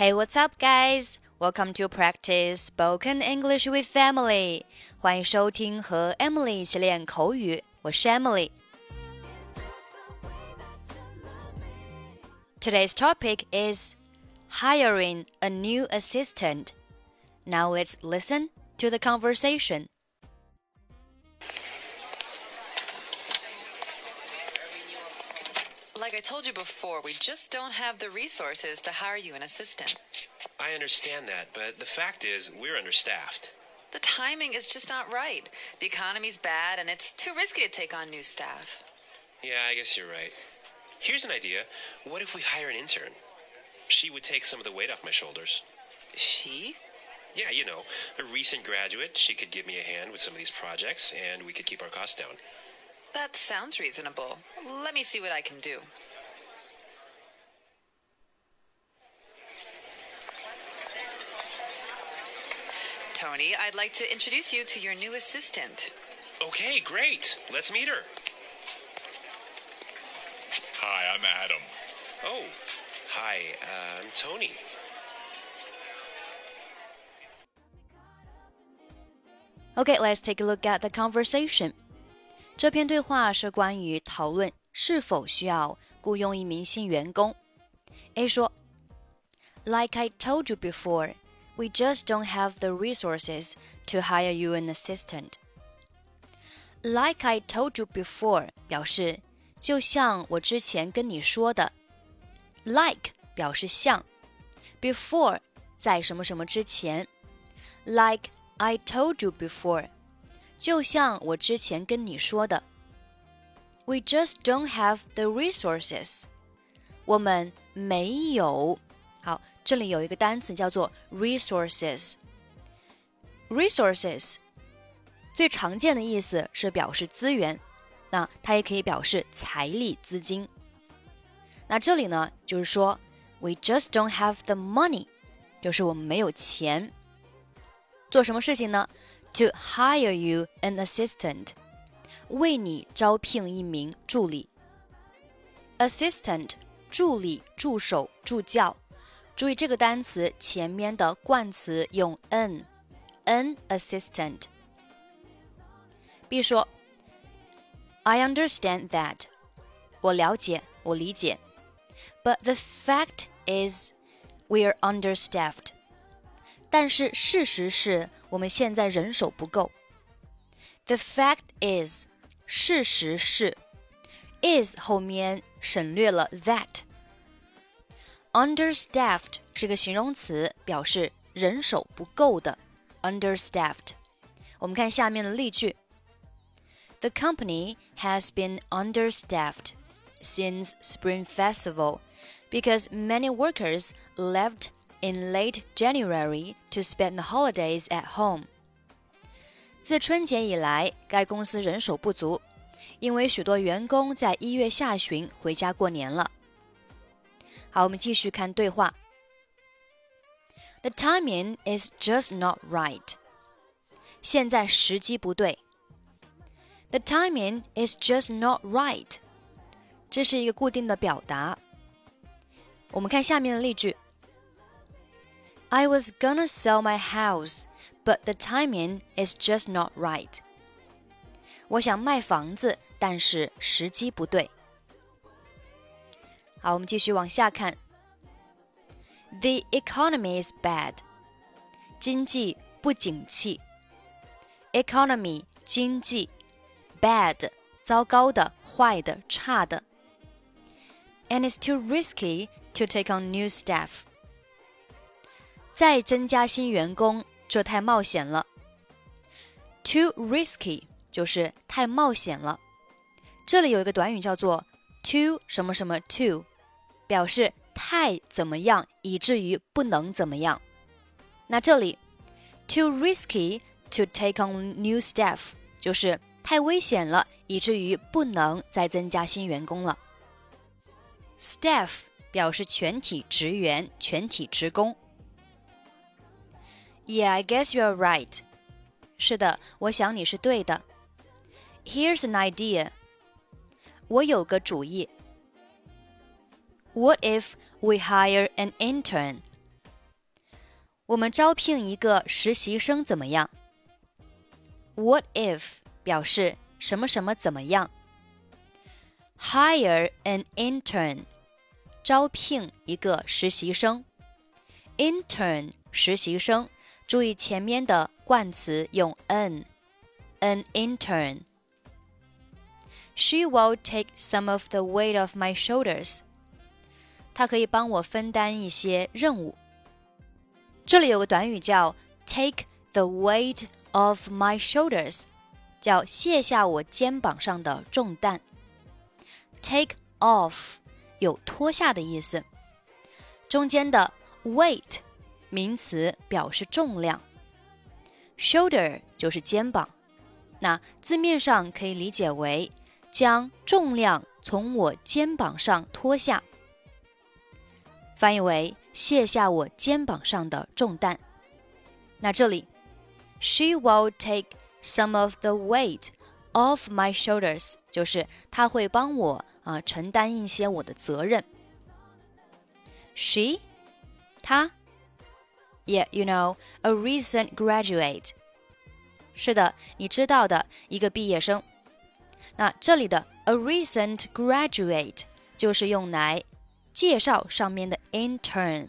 Hey, what's up, guys? Welcome to practice spoken English with Emily. 欢迎收听和 Emily 一起练口语，我是 Emily。Today's topic is hiring a new assistant. Now let's listen to the conversation. Like I told you before, we just don't have the resources to hire you an assistant. I understand that, but the fact is, we're understaffed. The timing is just not right. The economy's bad, and it's too risky to take on new staff. Yeah, I guess you're right. Here's an idea. What if we hire an intern? She would take some of the weight off my shoulders. She? Yeah, you know, a recent graduate. She could give me a hand with some of these projects, and we could keep our costs down. That sounds reasonable. Let me see what I can do. Tony, I'd like to introduce you to your new assistant. Okay, great. Let's meet her. Hi, I'm Adam. Oh, hi, uh, I'm Tony. Okay, let's take a look at the conversation. 这篇对话是关于讨论是否需要雇佣一名新员工。A 说：“Like I told you before, we just don't have the resources to hire you an assistant.” Like I told you before 表示就像我之前跟你说的，like 表示像，before 在什么什么之前，like I told you before，就像我之前跟你说的，We just don't have the resources，我们没有。好， 这里有一个单词叫做 resources。resources 最常见的意思是表示资源，那它也可以表示财力资金。那这里呢，就是说 we just don't have the money，就是我们没有钱。做什么事情呢？To hire you an assistant，为你招聘一名助理。Assistant，助理、助手、助教。注意这个单词前面的冠词用 an，an assistant。B 说，I understand that，我了解，我理解。But the fact is, we're understaffed。但是事实是我们现在人手不够。The fact is，事实是，is 后面省略了 that。 Understaffed 是个形容词，表示人手不够的。Understaffed。我们看下面的例句。The company has been understaffed since Spring Festival because many workers left in late January to spend the holidays at home. 自春节以来，该公司人手不足，因为许多员工在一月下旬回家过年了。 好，我们继续看对话。The timing is just not right. 现在时机不对。The timing is just not right. 这是一个固定的表达。我们看下面的例句。I was gonna sell my house, but the timing is just not right. 我想卖房子，但是时机不对。好，我们继续往下看。The economy is bad. 经济不景气。Economy 经济，bad 糟糕的、坏的、差的。And it's too risky to take on new staff. 再增加新员工，这太冒险了。Too risky 就是太冒险了。这里有一个短语叫做 too 什么什么 too，表示太怎么样，以至于不能怎么样。那这里 too risky to take on new staff 就是太危险了，以至于不能再增加新员工了。Staff 表示全体职员、全体职工。Yeah, I guess you're right. 是的，我想你是对的。Here's an idea. 我有个主意。What if we hire an intern? 我们招聘一个实习生怎么样？What if 表示什么什么怎么样？Hire an intern，招聘一个实习生。Intern 实习生，注意前面的冠词用 an，an intern。She will take some of the weight off my shoulders。 它可以帮我分担一些任务。这里有个短语叫 take the weight off my shoulders，叫卸下我肩膀上的重担。take off 有脱下的意思，中间的 weight 名词表示重量，shoulder 就是肩膀，那字面上可以理解为将重量从我肩膀上脱下。翻译为卸下我肩膀上的重担。那这里，She will take some of the weight off my shoulders，就是她会帮我啊、呃、承担一些我的责任。She，她，Yeah，you know，a recent graduate。是的，你知道的一个毕业生。那这里的 a recent graduate 就是用来 介绍上面的 intern。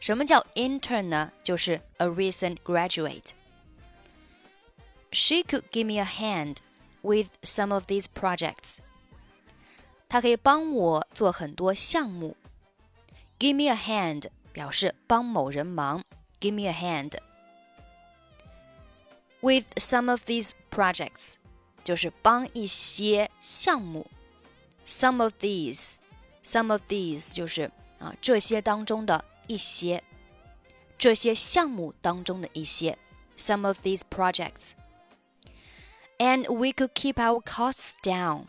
什么叫 intern 呢？就是 a recent graduate。She could give me a hand with some of these projects。她可以帮我做很多项目。Give me a hand 表示帮某人忙。Give me a hand with some of these projects，就是帮一些项目。Some of these。 Some of these 就是啊这些当中的一些，这些项目当中的一些。Some of these projects, and we could keep our costs down，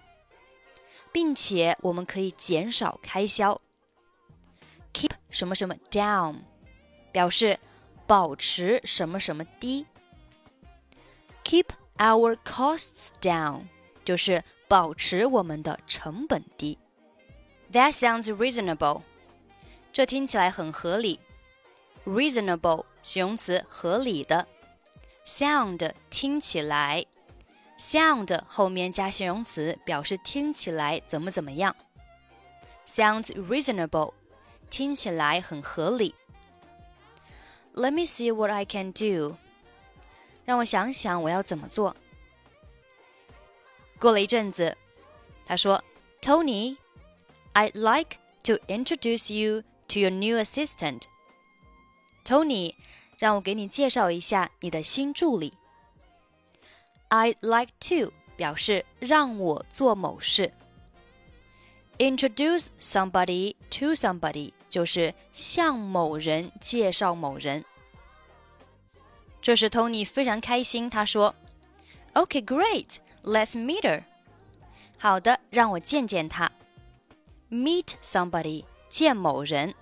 并且我们可以减少开销。Keep 什么什么 down，表示保持什么什么低。Keep our costs down 就是保持我们的成本低。 That sounds reasonable。这听起来很合理。Reasonable 形容词，合理的。Sound 听起来，sound 后面加形容词，表示听起来怎么怎么样。Sounds reasonable，听起来很合理。Let me see what I can do。让我想想我要怎么做。过了一阵子，他说：“Tony。” I'd like to introduce you to your new assistant. Tony，让我给你介绍一下你的新助理。I'd like to 表示让我做某事。Introduce somebody to somebody 就是向某人介绍某人。这时 Tony 非常开心，他说：“Okay, great, let's meet her。”好的，让我见见她。 meet somebody 见某人，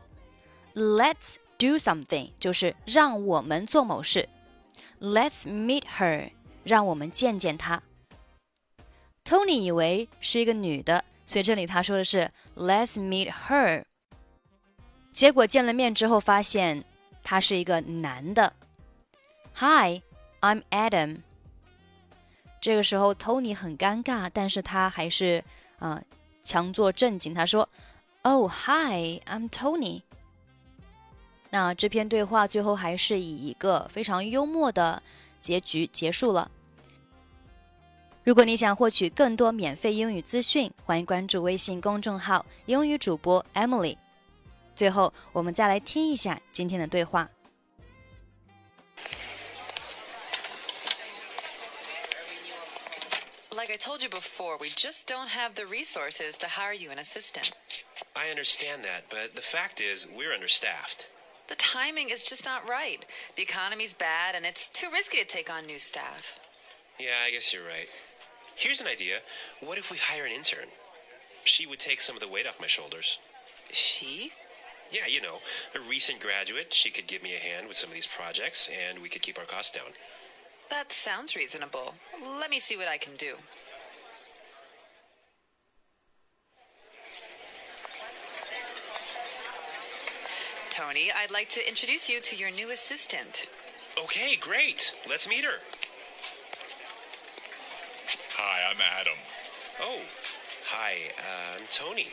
Let's do something 就是让我们做某事，Let's meet her 让我们见见她。Tony 以为是一个女的，所以这里他说的是 Let's meet her。结果见了面之后发现他是一个男的。Hi, I'm Adam。这个时候 Tony 很尴尬，但是他还是啊。呃 强作镇静，他说：“Oh, hi, I'm Tony。”那这篇对话最后还是以一个非常幽默的结局结束了。如果你想获取更多免费英语资讯，欢迎关注微信公众号“英语主播 Emily”。最后，我们再来听一下今天的对话。Told you before, we just don't have the resources to hire you an assistant. I understand that, but the fact is, we're understaffed. The timing is just not right. The economy's bad, and it's too risky to take on new staff. Yeah, I guess you're right. Here's an idea. What if we hire an intern? She would take some of the weight off my shoulders. She? Yeah, you know, a recent graduate. She could give me a hand with some of these projects, and we could keep our costs down. That sounds reasonable. Let me see what I can do. Tony. I'd like to introduce you to your new assistant. Okay, great. Let's meet her. Hi, I'm Adam. Oh, hi. Uh, I'm Tony.